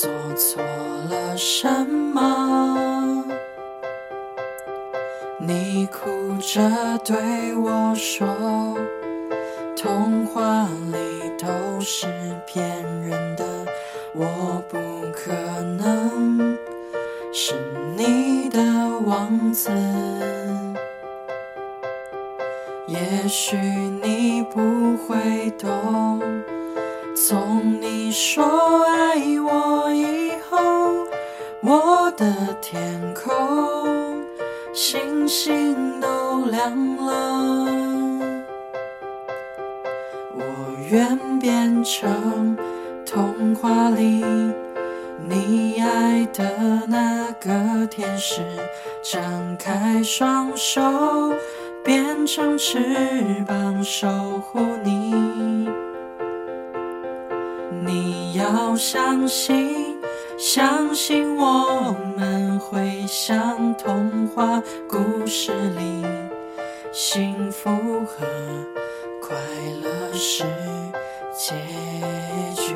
做错了什么？你哭着对我说，童话里都是骗人的，我不可能是你的王子。也许你不会懂。从你说爱我以后，我的天空星星都亮了。我愿变成童话里你爱的那个天使，张开双手，变成翅膀守护你。你要相信，相信我们会像童话故事里，幸福和快乐是结局。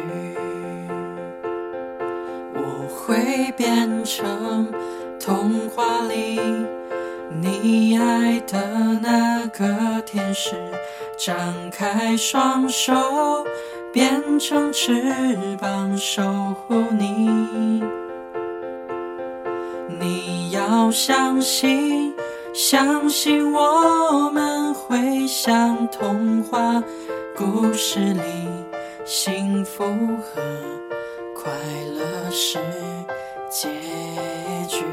我会变成童话里你爱的那个天使，张开双手。变成翅膀守护你，你要相信，相信我们会像童话故事里，幸福和快乐是结局，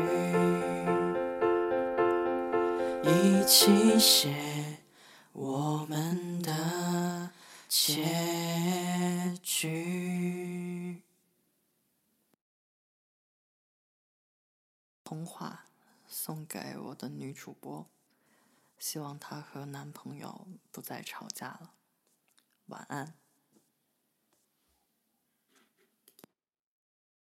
一起写我们的结。句童话送给我的女主播，希望她和男朋友不再吵架了。晚安。